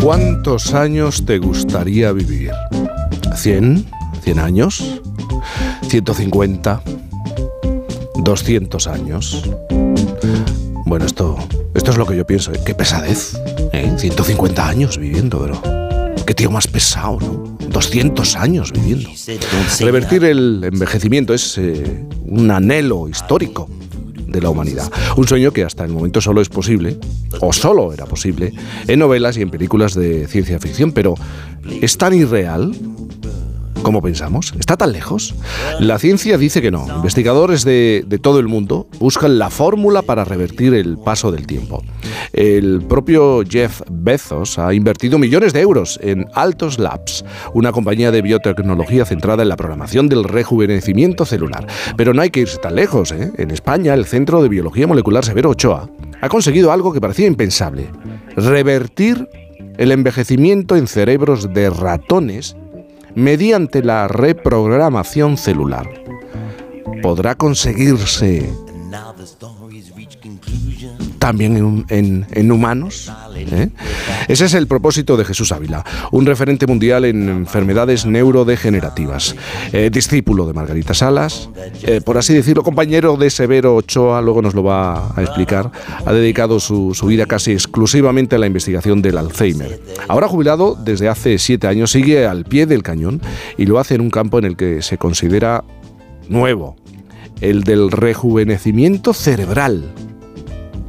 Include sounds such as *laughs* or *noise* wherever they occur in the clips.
¿Cuántos años te gustaría vivir? ¿100? ¿100 años? ¿150? ¿200 años? Bueno, esto, esto es lo que yo pienso. ¿eh? Qué pesadez. ¿eh? 150 años viviendo, pero... Qué tío más pesado, ¿no? 200 años viviendo. Revertir el envejecimiento es eh, un anhelo histórico de la humanidad. Un sueño que hasta el momento solo es posible, o solo era posible, en novelas y en películas de ciencia ficción, pero ¿es tan irreal como pensamos? ¿Está tan lejos? La ciencia dice que no. Investigadores de, de todo el mundo buscan la fórmula para revertir el paso del tiempo. El propio Jeff Bezos ha invertido millones de euros en Altos Labs, una compañía de biotecnología centrada en la programación del rejuvenecimiento celular. Pero no hay que irse tan lejos. ¿eh? En España, el Centro de Biología Molecular Severo Ochoa ha conseguido algo que parecía impensable. Revertir el envejecimiento en cerebros de ratones mediante la reprogramación celular. ¿Podrá conseguirse también en, humanos? ¿eh? Ese es el propósito de Jesús Ávila, un referente mundial en enfermedades neurodegenerativas, eh, discípulo de Margarita Salas, eh, por así decirlo, compañero de Severo Ochoa, luego nos lo va a explicar, ha dedicado su, su vida casi exclusivamente a la investigación del Alzheimer. Ahora jubilado desde hace siete años, sigue al pie del cañón y lo hace en un campo en el que se considera nuevo, el del rejuvenecimiento cerebral,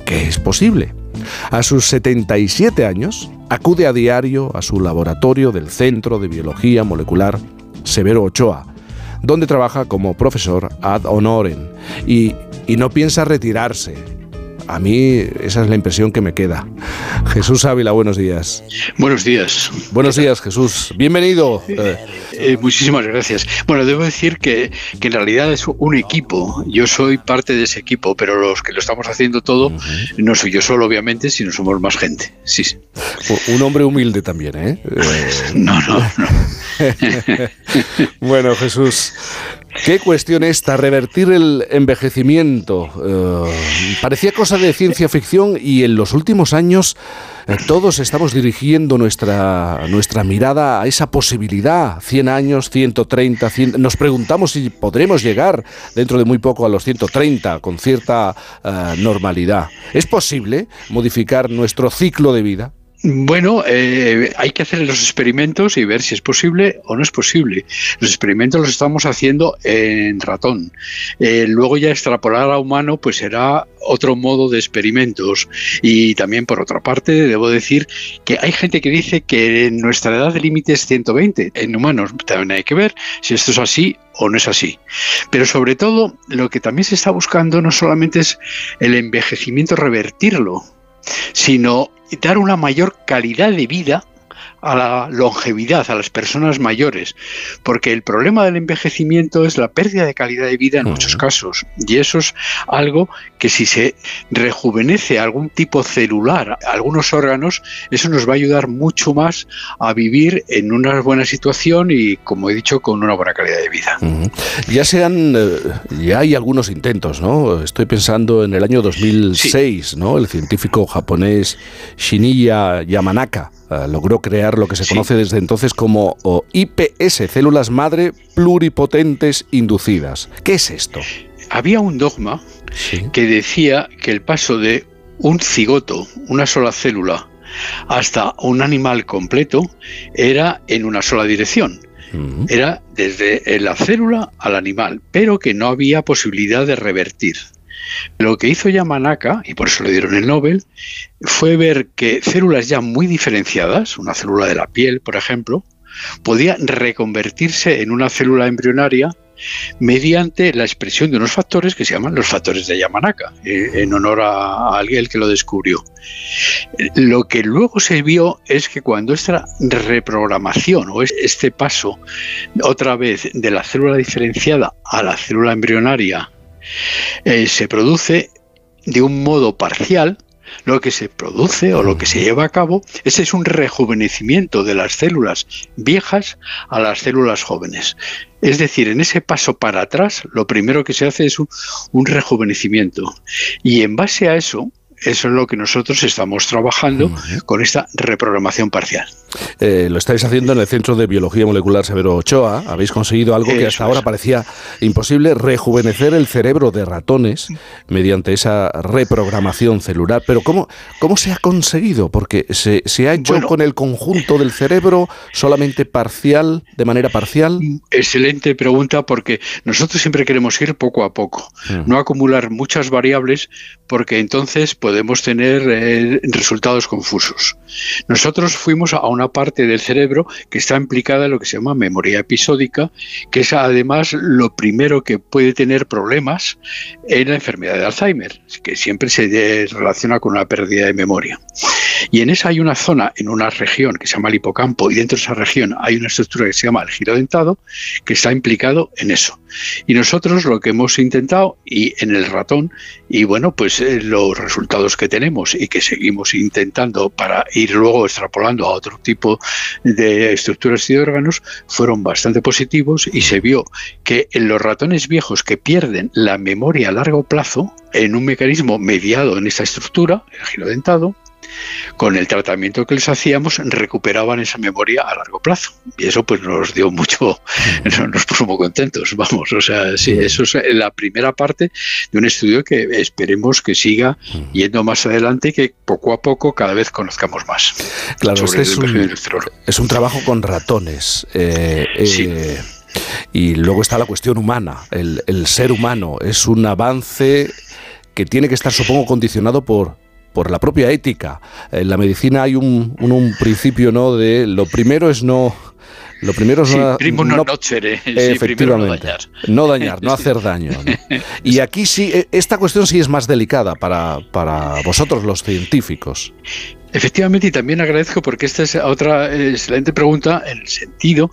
que es posible. A sus 77 años, acude a diario a su laboratorio del Centro de Biología Molecular Severo Ochoa, donde trabaja como profesor ad honorem y, y no piensa retirarse a mí esa es la impresión que me queda. Jesús Ávila, buenos días. Buenos días. Buenos días, Jesús. Bienvenido. Eh, muchísimas gracias. Bueno, debo decir que, que, en realidad es un equipo. Yo soy parte de ese equipo, pero los que lo estamos haciendo todo no soy yo solo, obviamente, sino somos más gente. Sí, sí. Un hombre humilde también, ¿eh? *laughs* no, no, no. *laughs* bueno, Jesús, ¿Qué cuestión esta? Revertir el envejecimiento. Eh, parecía cosa de ciencia ficción y en los últimos años eh, todos estamos dirigiendo nuestra, nuestra mirada a esa posibilidad. 100 años, 130, 100, nos preguntamos si podremos llegar dentro de muy poco a los 130 con cierta eh, normalidad. ¿Es posible modificar nuestro ciclo de vida? Bueno, eh, hay que hacer los experimentos y ver si es posible o no es posible. Los experimentos los estamos haciendo en ratón. Eh, luego ya extrapolar a humano pues será otro modo de experimentos. Y también por otra parte debo decir que hay gente que dice que nuestra edad de límite es 120. En humanos también hay que ver si esto es así o no es así. Pero sobre todo lo que también se está buscando no solamente es el envejecimiento, revertirlo, sino dar una mayor calidad de vida a la longevidad, a las personas mayores, porque el problema del envejecimiento es la pérdida de calidad de vida en muchos casos, y eso es algo que si se rejuvenece algún tipo celular, algunos órganos, eso nos va a ayudar mucho más a vivir en una buena situación y, como he dicho, con una buena calidad de vida. Ya sean, eh, ya hay algunos intentos, ¿no? Estoy pensando en el año 2006, ¿no? El científico japonés Shiniya Yamanaka eh, logró crear lo que se conoce desde entonces como IPS, células madre pluripotentes inducidas. ¿Qué es esto? Había un dogma que decía que el paso de un cigoto, una sola célula, hasta un animal completo era en una sola dirección. Era desde la célula al animal, pero que no había posibilidad de revertir. Lo que hizo Yamanaka, y por eso le dieron el Nobel, fue ver que células ya muy diferenciadas, una célula de la piel, por ejemplo, podía reconvertirse en una célula embrionaria mediante la expresión de unos factores que se llaman los factores de Yamanaka, eh, en honor a, alguien que lo descubrió. Lo que luego se vio es que cuando esta reprogramación o este paso otra vez de la célula diferenciada a la célula embrionaria eh, se produce de un modo parcial, lo que se produce o lo que se lleva a cabo, ese es un rejuvenecimiento de las células viejas a las células jóvenes. Es decir, en ese paso para atrás, lo primero que se hace es un, un rejuvenecimiento. Y en base a eso, eso es lo que nosotros estamos trabajando con esta reprogramación parcial. Eh, lo estáis haciendo en el Centro de Biología Molecular Severo Ochoa. Habéis conseguido algo que hasta ahora parecía imposible, rejuvenecer el cerebro de ratones mediante esa reprogramación celular. Pero ¿cómo, cómo se ha conseguido? Porque se, ha hecho con el conjunto del cerebro solamente parcial, de manera parcial. Excelente pregunta porque nosotros siempre queremos ir poco a poco, no acumular muchas variables porque entonces podemos tener eh, resultados confusos. Nosotros fuimos a una parte del cerebro que está implicada en lo que se llama memoria episódica, que es además lo primero que puede tener problemas en la enfermedad de Alzheimer, que siempre se relaciona con una pérdida de memoria. Y en esa hay una zona, en una región que se llama el hipocampo, y dentro de esa región hay una estructura que se llama el giro dentado, que está implicado en eso. Y nosotros lo que hemos intentado, y en el ratón, y bueno, pues eh, los resultados que tenemos y que seguimos intentando para ir luego extrapolando a otro tipo de estructuras y de órganos, fueron bastante positivos y se vio que en los ratones viejos que pierden la memoria a largo plazo, en un mecanismo mediado en esa estructura, el giro dentado, con el tratamiento que les hacíamos recuperaban esa memoria a largo plazo. Y eso pues nos dio mucho, *laughs* nos puso muy contentos, vamos. O sea, sí, eso es la primera parte de un estudio que esperemos que siga yendo más adelante y que poco a poco cada vez conozcamos más. Claro, este es, un, es un trabajo con ratones. Eh, eh, y luego está la cuestión humana, el, el ser humano. Es un avance que tiene que estar, supongo, condicionado por por la propia ética. En la medicina hay un, un, principio no de lo primero es no lo primero es no, no, efectivamente, dañar. no dañar, no *laughs* hacer daño. *laughs* Y aquí sí, e, esta cuestión sí es más delicada para, para vosotros los científicos. Efectivamente, y también agradezco porque esta es otra excelente pregunta en el sentido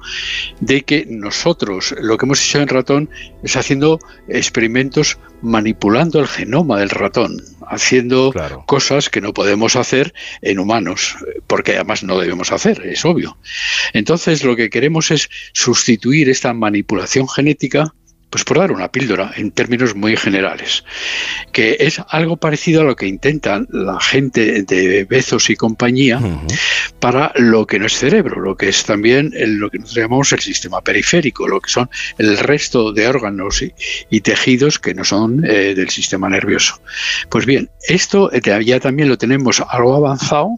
de que nosotros lo que hemos hecho en ratón es haciendo experimentos manipulando el genoma del ratón, haciendo cosas que no podemos hacer en humanos, porque además no debemos hacer, es obvio. Entonces, lo que queremos es sustituir esta manipulación genética pues por dar una píldora en términos muy generales, que es algo parecido a lo que intentan la gente de Bezos y compañía para lo que no es cerebro, lo que es también lo que nosotros llamamos el sistema periférico, lo que son el resto de órganos y, tejidos que no son eh, del sistema nervioso. Pues bien, esto ya también lo tenemos algo avanzado,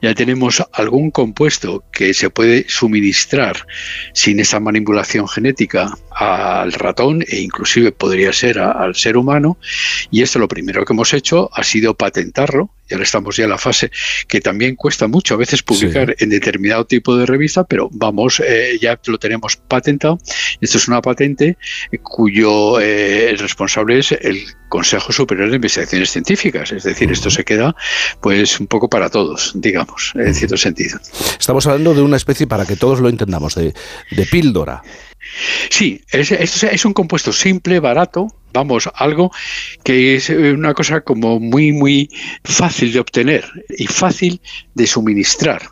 ya tenemos algún compuesto que se puede suministrar sin esa manipulación genética al ratón e inclusive podría ser al ser humano. Y esto lo primero que hemos hecho ha sido patentarlo. Y ahora estamos ya en la fase que también cuesta mucho a veces publicar en determinado tipo de revista, pero vamos, eh, ya lo tenemos patentado. Esto es una patente cuyo eh, responsable es el Consejo Superior de Investigaciones Científicas. Es decir, esto se queda pues un poco para todos, digamos, en cierto sentido. Estamos hablando de una especie, para que todos lo entendamos, de, de píldora. Sí, es, es, un compuesto simple, barato, vamos, algo que es una cosa como muy, muy fácil de obtener y fácil de suministrar.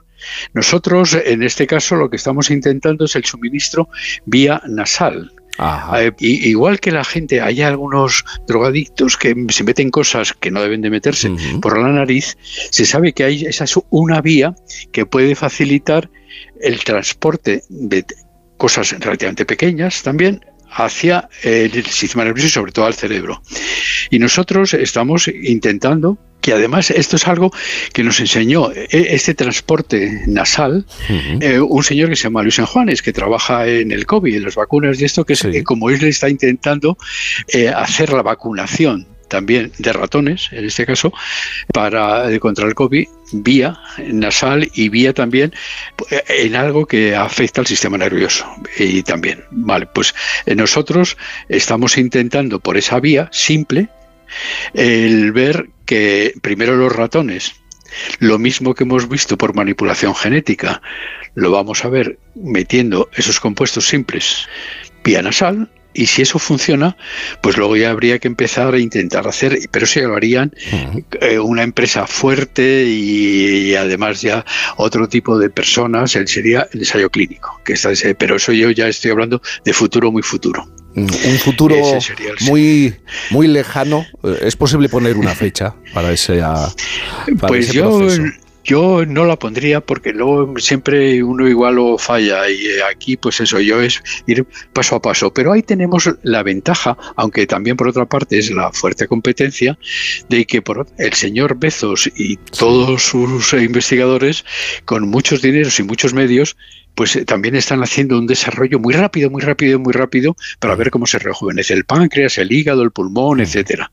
Nosotros, en este caso, lo que estamos intentando es el suministro vía nasal, eh, igual que la gente, hay algunos drogadictos que se meten cosas que no deben de meterse por la nariz, se sabe que hay esa es una vía que puede facilitar el transporte de cosas relativamente pequeñas también hacia el sistema nervioso y sobre todo al cerebro. Y nosotros estamos intentando que además esto es algo que nos enseñó e, este transporte nasal eh, un señor que se llama Luis Juanes, que trabaja en el COVID, en las vacunas y esto, que es como él está intentando eh, hacer la vacunación también de ratones, en este caso, para eh, contra el COVID vía nasal y vía también eh, en algo que afecta al sistema nervioso. Y también vale pues eh, nosotros estamos intentando por esa vía simple el ver que primero los ratones lo mismo que hemos visto por manipulación genética lo vamos a ver metiendo esos compuestos simples vía nasal y si eso funciona, pues luego ya habría que empezar a intentar hacer, pero ya lo harían eh, una empresa fuerte y, además ya otro tipo de personas, él sería el ensayo clínico, que está ese, pero eso yo ya estoy hablando de futuro muy futuro. Un futuro muy, muy lejano. Eh, ¿Es posible poner una fecha para ese, para pues yo, yo no la pondría porque luego siempre uno igual lo falla y eh, aquí pues eso yo es ir paso a paso. Pero ahí tenemos la ventaja, aunque también por otra parte es la fuerte competencia, de que por el señor Bezos y todos sus investigadores con muchos dineros y muchos medios pues eh, también están haciendo un desarrollo muy rápido, muy rápido, muy rápido para ver cómo se rejuvenece el páncreas, el hígado, el pulmón, etcétera.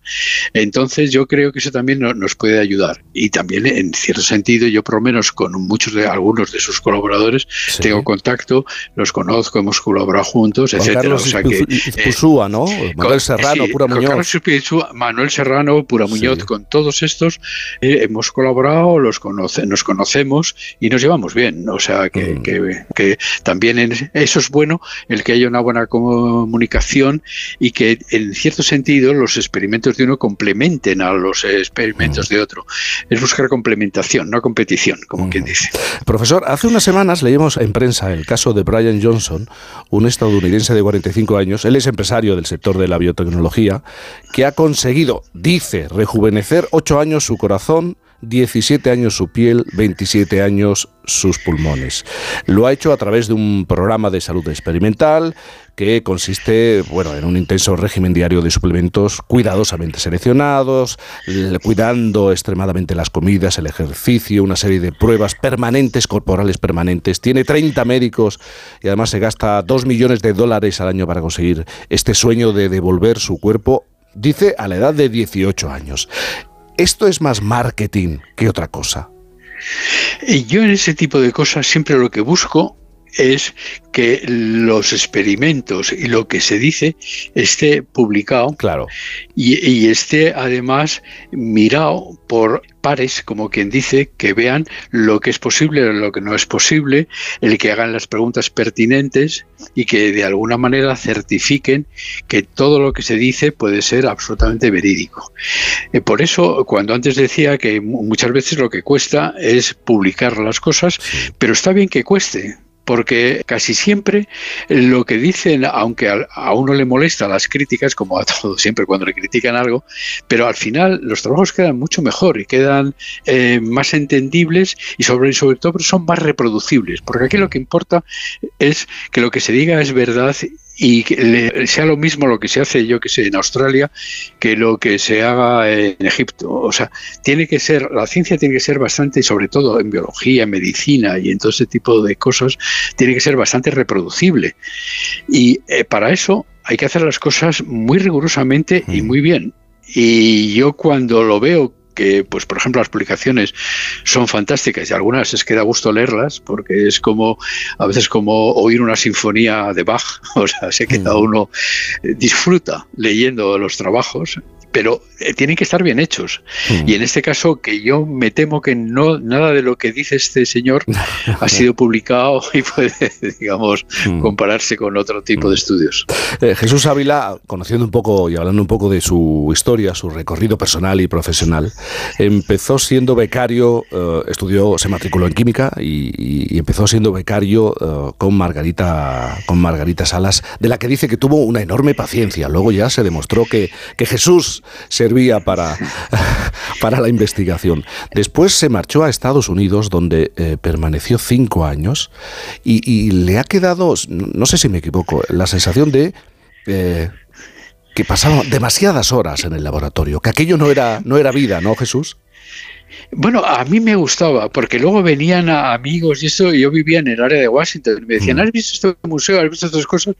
Entonces yo creo que eso también nos puede ayudar y también en cierto sentido yo por lo menos con muchos de algunos de sus colaboradores tengo contacto, los conozco, hemos colaborado juntos, etcétera. o sea que eh, ¿no? Manuel Serrano, Pura Muñoz. Manuel Serrano, Pura Muñoz, con todos estos eh, hemos colaborado, los conoce, nos conocemos y nos llevamos bien, o sea que, mm. que que también eso es bueno, el que haya una buena comunicación y que en cierto sentido los experimentos de uno complementen a los experimentos de otro. Es buscar complementación, no competición, como quien dice. Profesor, hace unas semanas leímos en prensa el caso de Brian Johnson, un estadounidense de 45 años, él es empresario del sector de la biotecnología, que ha conseguido, dice, rejuvenecer 8 años su corazón 17 años su piel, 27 años sus pulmones. Lo ha hecho a través de un programa de salud experimental que consiste bueno, en un intenso régimen diario de suplementos cuidadosamente seleccionados, cuidando extremadamente las comidas, el ejercicio, una serie de pruebas permanentes, corporales permanentes. Tiene 30 médicos y además se gasta 2 millones de dólares al año para conseguir este sueño de devolver su cuerpo dice a la edad de 18 años. Esto es más marketing que otra cosa. Yo en ese tipo de cosas siempre lo que busco es que los experimentos y lo que se dice esté publicado claro. y, esté además mirado por pares, como quien dice, que vean lo que es posible o lo que no es posible, el que hagan las preguntas pertinentes y que de alguna manera certifiquen que todo lo que se dice puede ser absolutamente verídico. Eh, por eso, cuando antes decía que muchas veces lo que cuesta es publicar las cosas, pero está bien que cueste, porque casi siempre lo que dicen, aunque a, uno le molesta las críticas, como a *laughs* todos siempre cuando le critican algo, pero al final los trabajos quedan mucho mejor y quedan eh, más entendibles y sobre, sobre todo son más reproducibles, porque aquí lo que importa es que lo que se diga es verdad y que sea lo mismo lo que se hace, yo que sé, en Australia, que lo que se haga en Egipto. O sea, tiene que ser, la ciencia tiene que ser bastante, sobre todo en biología, en medicina y en todo ese tipo de cosas, tiene que ser bastante reproducible. Y eh, para eso hay que hacer las cosas muy rigurosamente y mm. muy bien. Y yo cuando lo veo que, pues, por ejemplo, las publicaciones son fantásticas y algunas es que da gusto leerlas porque es como, a veces como oír una sinfonía de Bach, *laughs* o sea, sé que cada mm. uno eh, disfruta leyendo los trabajos pero eh, tienen que estar bien hechos. Hmm. Y en este caso, que yo me temo que no nada de lo que dice este señor *laughs* ha sido publicado y puede, *laughs* digamos, hmm. compararse con otro tipo de hmm. estudios. Eh, Jesús Ávila, conociendo un poco y hablando un poco de su historia, su recorrido personal y profesional, empezó siendo becario, eh, estudió, se matriculó en química y, empezó siendo becario con Margarita con Margarita Salas, de la que dice que tuvo una enorme paciencia. Luego ya se demostró que, que Jesús servía para, *laughs* para la investigación. Después se marchó a Estados Unidos, donde eh, permaneció cinco años y, le ha quedado, no sé si me equivoco, la sensación de... Eh, que pasaba demasiadas horas en el laboratorio, que aquello no era, no era vida, ¿no, Jesús? Bueno, a mí me gustaba, porque luego venían amigos y eso, y yo vivía en el área de Washington, y me decían, mm. ¿has visto este museo? ¿Has visto estas cosas?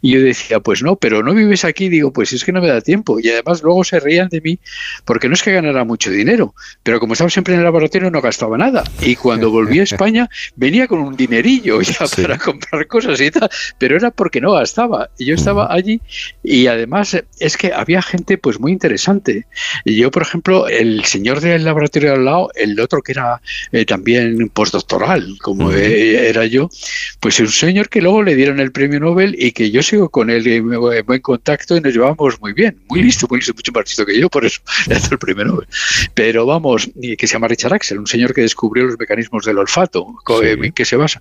Y yo decía, pues no, pero no vives aquí, digo, pues es que no me da tiempo. Y además luego se reían de mí, porque no es que ganara mucho dinero, pero como estaba siempre en el laboratorio no gastaba nada. Y cuando volví a *laughs* España venía con un dinerillo ya para *laughs* comprar cosas y tal, pero era porque no gastaba. Y yo estaba allí y además es que había gente pues muy interesante. Y yo, por ejemplo, el señor del laboratorio al lado, el otro que era eh, también postdoctoral, como eh, era yo, pues es un señor que luego le dieron el premio Nobel y que yo sigo con él en buen contacto y nos llevamos muy bien, muy listo, muy listo, mucho más listo que yo, por eso *laughs* le el premio Nobel. Pero vamos, que se llama Richard Axel, un señor que descubrió los mecanismos del olfato, en que se basa.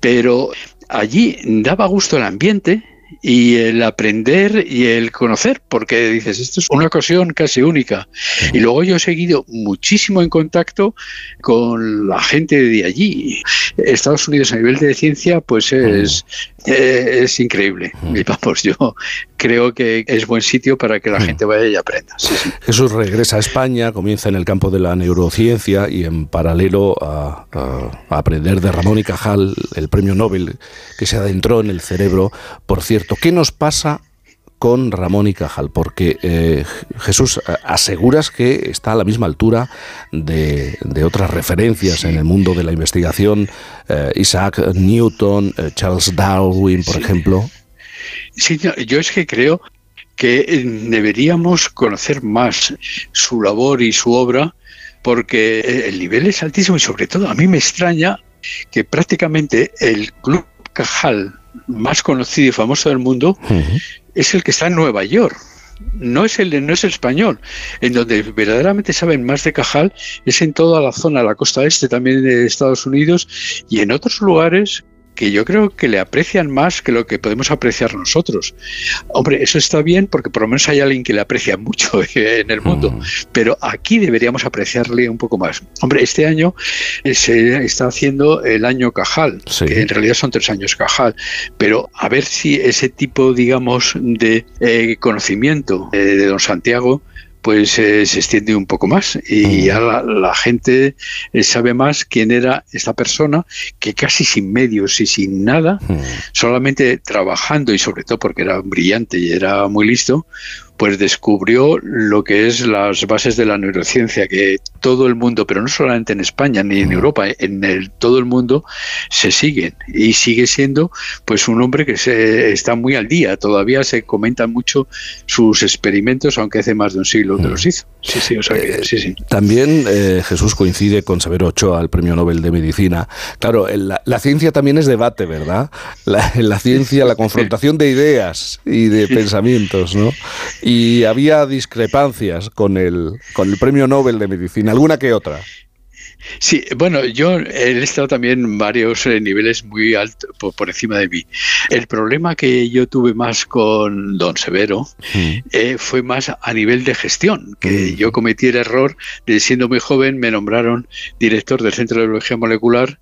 Pero allí daba gusto el ambiente, y el aprender y el conocer, porque dices, esto es una ocasión casi única. Y luego yo he seguido muchísimo en contacto con la gente de allí. Estados Unidos a nivel de ciencia, pues es, eh, es increíble. Y vamos, yo creo que es buen sitio para que la gente vaya y aprenda. Jesús regresa a España, comienza en el campo de la neurociencia y en paralelo a, aprender de Ramón y Cajal, el premio Nobel que se adentró en el cerebro. Por cierto, ¿qué nos pasa con Ramón y Cajal, porque eh, Jesús, eh, aseguras que está a la misma altura de, otras referencias en el mundo de la investigación, eh, Isaac Newton, Charles Darwin, por ejemplo. Sí, yo es que creo que deberíamos conocer más su labor y su obra, porque el nivel es altísimo y sobre todo a mí me extraña que prácticamente el club Cajal más conocido y famoso del mundo es el que está en Nueva York. No es el no es el español, en donde verdaderamente saben más de Cajal es en toda la zona, la costa este también de Estados Unidos y en otros lugares que yo creo que le aprecian más que lo que podemos apreciar nosotros. Hombre, eso está bien porque por lo menos hay alguien que le aprecia mucho *laughs* en el mundo, mm. pero aquí deberíamos apreciarle un poco más. Hombre, este año eh, se está haciendo el año Cajal, que en realidad son tres años Cajal, pero a ver si ese tipo, digamos, de eh, conocimiento eh, de don Santiago pues eh, se extiende un poco más y ya la, gente eh, sabe más quién era esta persona que casi sin medios y sin nada, solamente trabajando y sobre todo porque era brillante y era muy listo, pues descubrió lo que es las bases de la neurociencia, que todo el mundo, pero no solamente en España ni en Europa, en el, todo el mundo se siguen y sigue siendo pues un hombre que se, está muy al día. Todavía se comentan mucho sus experimentos, aunque hace más de un siglo que los hizo. Sí, sí, o sea que, sí, sí. También eh, Jesús coincide con Severo Ochoa, el premio Nobel de Medicina. Claro, la, la ciencia también es debate, ¿verdad? La, la ciencia, la *laughs* confrontación de ideas y de pensamientos, ¿no? Y había discrepancias con el, con el premio Nobel de Medicina, alguna que otra. Sí, bueno, yo he estado también en varios eh, niveles muy altos por, encima de mí. El problema que yo tuve más con don Severo mm. eh, fue más a nivel de gestión, que mm. yo cometí el error de siendo muy joven me nombraron director del Centro de Biología Molecular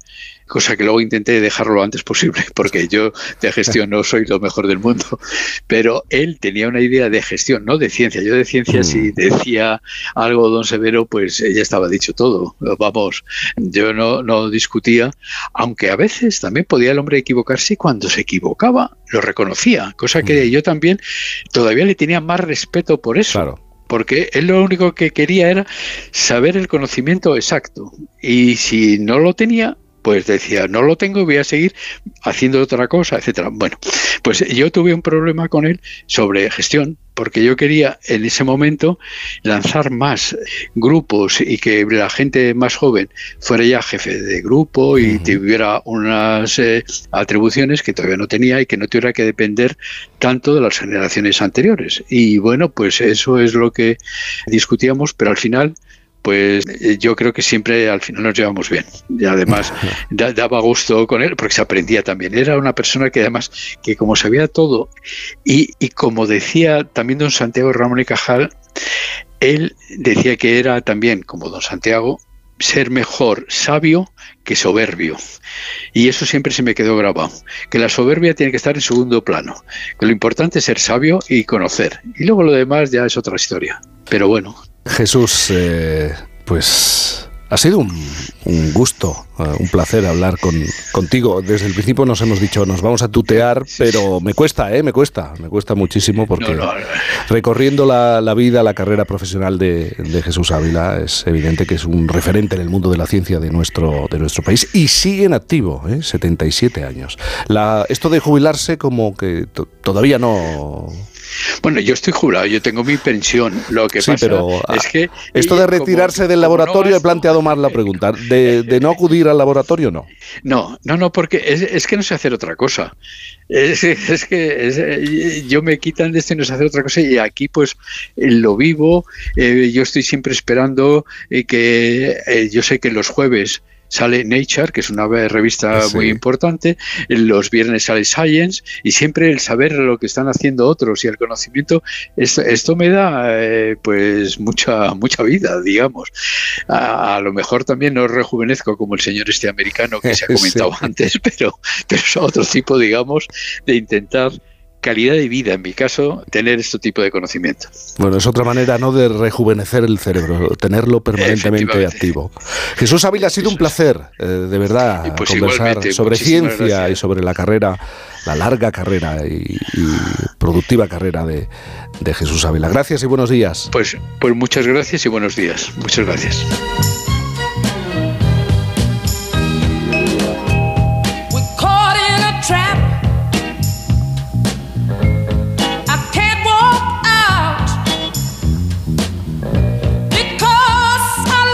cosa que luego intenté dejarlo lo antes posible, *laughs* porque yo de gestión no soy lo mejor del mundo, pero él tenía una idea de gestión, no de ciencia. Yo de ciencia, si mm. decía algo don Severo, pues ya estaba dicho todo. Vamos, yo no, no discutía, aunque a veces también podía el hombre equivocarse y cuando se equivocaba lo reconocía, cosa que yo también todavía le tenía más respeto por eso. porque él lo único que quería era saber el conocimiento exacto y si no lo tenía, pues decía, no lo tengo, voy a seguir haciendo otra cosa, etcétera. Bueno, pues yo tuve un problema con él sobre gestión, porque yo quería en ese momento lanzar más grupos y que la gente más joven fuera ya jefe de grupo y tuviera unas eh, atribuciones que todavía no tenía y que no tuviera que depender tanto de las generaciones anteriores. Y bueno, pues eso es lo que discutíamos, pero al final pues eh, yo creo que siempre al final nos llevamos bien. Y además *laughs* daba gusto con él porque se aprendía también. Era una persona que además, que como sabía todo, y, y como decía también don Santiago Ramón y Cajal, él decía que era también, como don Santiago, ser mejor sabio que soberbio. Y eso siempre se me quedó grabado, que la soberbia tiene que estar en segundo plano, que lo importante es ser sabio y conocer. Y luego lo demás ya es otra historia. Pero bueno, Jesús, eh, pues ha sido un, gusto, eh, un placer hablar con, contigo. Desde el principio nos hemos dicho, nos vamos a tutear, pero me cuesta, ¿eh? Me cuesta, me cuesta muchísimo porque recorriendo la, vida, la carrera profesional de, Jesús Ávila, es evidente que es un referente en el mundo de la ciencia de nuestro, de nuestro país y sigue en activo, ¿eh? 77 años. La, esto de jubilarse como que todavía no Bueno, yo estoy jurado, yo tengo mi pensión. Lo que pasa es ah, que. Esto de retirarse del laboratorio, he planteado mal la pregunta. De, *laughs* no acudir al laboratorio, no. No, no, no, porque es, que no sé hacer otra cosa. Es, que yo me quitan de esto y no sé hacer otra cosa, y aquí, pues, lo vivo. Eh, yo estoy siempre esperando eh, que. Eh, yo sé que los jueves sale Nature, que es una revista muy importante, los viernes sale Science y siempre el saber lo que están haciendo otros y el conocimiento, esto, me da eh, pues mucha, mucha vida, digamos. A, lo mejor también no rejuvenezco como el señor este americano que se ha *laughs* comentado antes, pero, pero es otro tipo, digamos, de intentar calidad de vida, en mi caso, tener este tipo de conocimiento. Bueno, es otra manera no de rejuvenecer el cerebro, tenerlo permanentemente activo. Jesús Ávila, ha sido un placer, eh, de verdad, pues conversar sobre ciencia y sobre la carrera, la larga carrera y, productiva carrera de, de, Jesús Ávila. Gracias y buenos días. Pues, pues muchas gracias y buenos días. Muchas gracias.